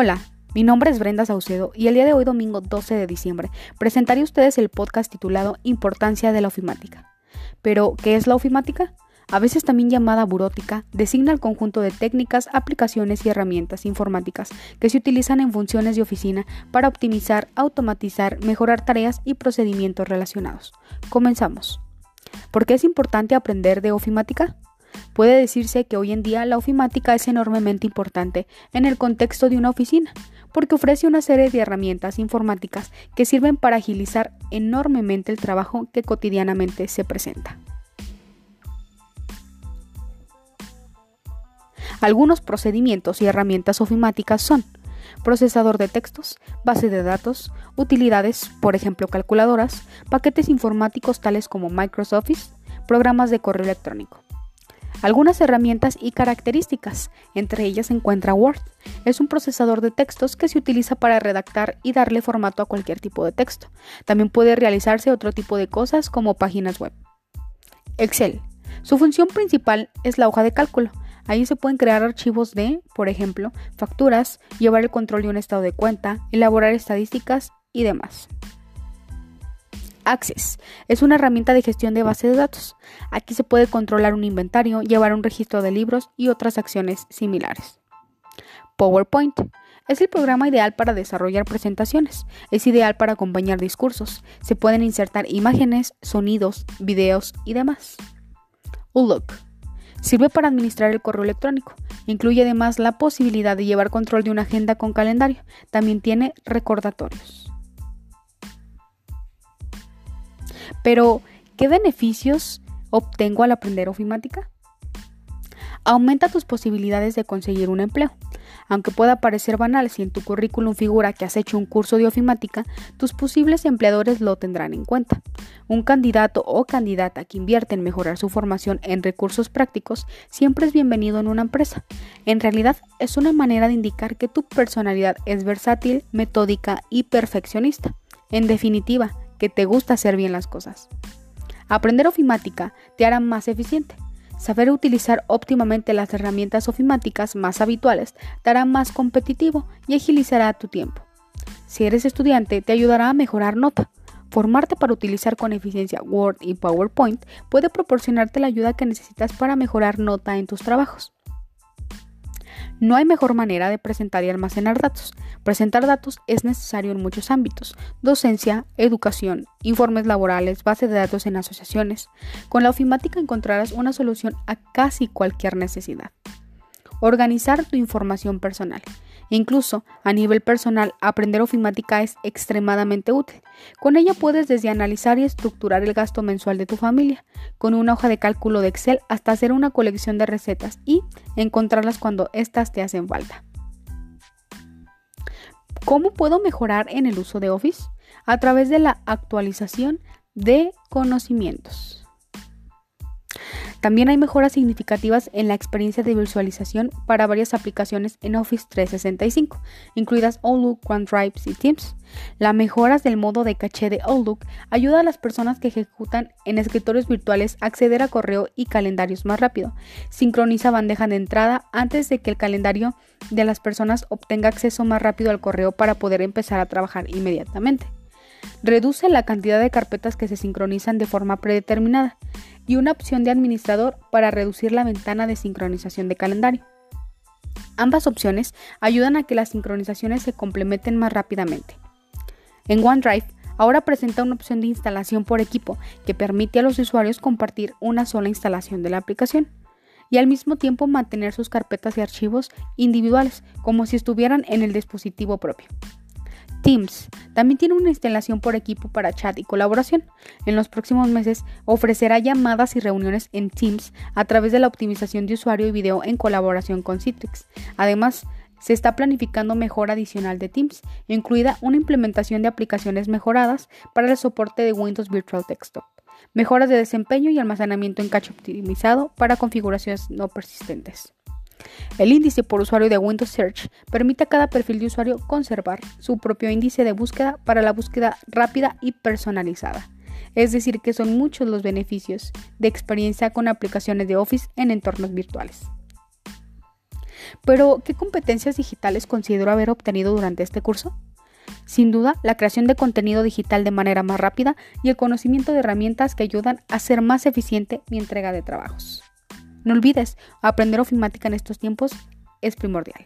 Hola, mi nombre es Brenda Saucedo y el día de hoy, domingo 12 de diciembre, presentaré a ustedes el podcast titulado Importancia de la ofimática. Pero, ¿qué es la ofimática? A veces también llamada burótica, designa el conjunto de técnicas, aplicaciones y herramientas informáticas que se utilizan en funciones de oficina para optimizar, automatizar, mejorar tareas y procedimientos relacionados. Comenzamos. ¿Por qué es importante aprender de ofimática? Puede decirse que hoy en día la ofimática es enormemente importante en el contexto de una oficina, porque ofrece una serie de herramientas informáticas que sirven para agilizar enormemente el trabajo que cotidianamente se presenta. Algunos procedimientos y herramientas ofimáticas son procesador de textos, base de datos, utilidades, por ejemplo calculadoras, paquetes informáticos tales como Microsoft Office, programas de correo electrónico. Algunas herramientas y características, entre ellas se encuentra Word. Es un procesador de textos que se utiliza para redactar y darle formato a cualquier tipo de texto. También puede realizarse otro tipo de cosas como páginas web. Excel. Su función principal es la hoja de cálculo. Ahí se pueden crear archivos de, por ejemplo, facturas, llevar el control de un estado de cuenta, elaborar estadísticas y demás. Access es una herramienta de gestión de base de datos. Aquí se puede controlar un inventario, llevar un registro de libros y otras acciones similares. PowerPoint es el programa ideal para desarrollar presentaciones. Es ideal para acompañar discursos. Se pueden insertar imágenes, sonidos, videos y demás. Outlook sirve para administrar el correo electrónico. Incluye además la posibilidad de llevar control de una agenda con calendario. También tiene recordatorios. Pero, ¿qué beneficios obtengo al aprender ofimática? Aumenta tus posibilidades de conseguir un empleo. Aunque pueda parecer banal si en tu currículum figura que has hecho un curso de ofimática, tus posibles empleadores lo tendrán en cuenta. Un candidato o candidata que invierte en mejorar su formación en recursos prácticos siempre es bienvenido en una empresa. En realidad, es una manera de indicar que tu personalidad es versátil, metódica y perfeccionista. En definitiva, que te gusta hacer bien las cosas. Aprender ofimática te hará más eficiente. Saber utilizar óptimamente las herramientas ofimáticas más habituales te hará más competitivo y agilizará tu tiempo. Si eres estudiante, te ayudará a mejorar nota. Formarte para utilizar con eficiencia Word y PowerPoint puede proporcionarte la ayuda que necesitas para mejorar nota en tus trabajos. No hay mejor manera de presentar y almacenar datos. Presentar datos es necesario en muchos ámbitos, docencia, educación, informes laborales, base de datos en asociaciones. Con la ofimática encontrarás una solución a casi cualquier necesidad. Organizar tu información personal. Incluso a nivel personal, aprender ofimática es extremadamente útil. Con ella puedes desde analizar y estructurar el gasto mensual de tu familia, con una hoja de cálculo de Excel hasta hacer una colección de recetas y encontrarlas cuando éstas te hacen falta. ¿Cómo puedo mejorar en el uso de Office? A través de la actualización de conocimientos. También hay mejoras significativas en la experiencia de visualización para varias aplicaciones en Office 365, incluidas Outlook, OneDrive y Teams. Las mejoras del modo de caché de Outlook ayuda a las personas que ejecutan en escritorios virtuales a acceder a correo y calendarios más rápido. Sincroniza bandeja de entrada antes de que el calendario de las personas obtenga acceso más rápido al correo para poder empezar a trabajar inmediatamente. Reduce la cantidad de carpetas que se sincronizan de forma predeterminada y una opción de administrador para reducir la ventana de sincronización de calendario. Ambas opciones ayudan a que las sincronizaciones se complementen más rápidamente. En OneDrive ahora presenta una opción de instalación por equipo que permite a los usuarios compartir una sola instalación de la aplicación y al mismo tiempo mantener sus carpetas y archivos individuales como si estuvieran en el dispositivo propio. Teams también tiene una instalación por equipo para chat y colaboración. En los próximos meses ofrecerá llamadas y reuniones en Teams a través de la optimización de usuario y video en colaboración con Citrix. Además, se está planificando mejora adicional de Teams, incluida una implementación de aplicaciones mejoradas para el soporte de Windows Virtual Desktop, mejoras de desempeño y almacenamiento en cache optimizado para configuraciones no persistentes. El índice por usuario de Windows Search permite a cada perfil de usuario conservar su propio índice de búsqueda para la búsqueda rápida y personalizada. Es decir, que son muchos los beneficios de experiencia con aplicaciones de Office en entornos virtuales. Pero, ¿qué competencias digitales considero haber obtenido durante este curso? Sin duda, la creación de contenido digital de manera más rápida y el conocimiento de herramientas que ayudan a ser más eficiente mi entrega de trabajos. No olvides, aprender ofimática en estos tiempos es primordial.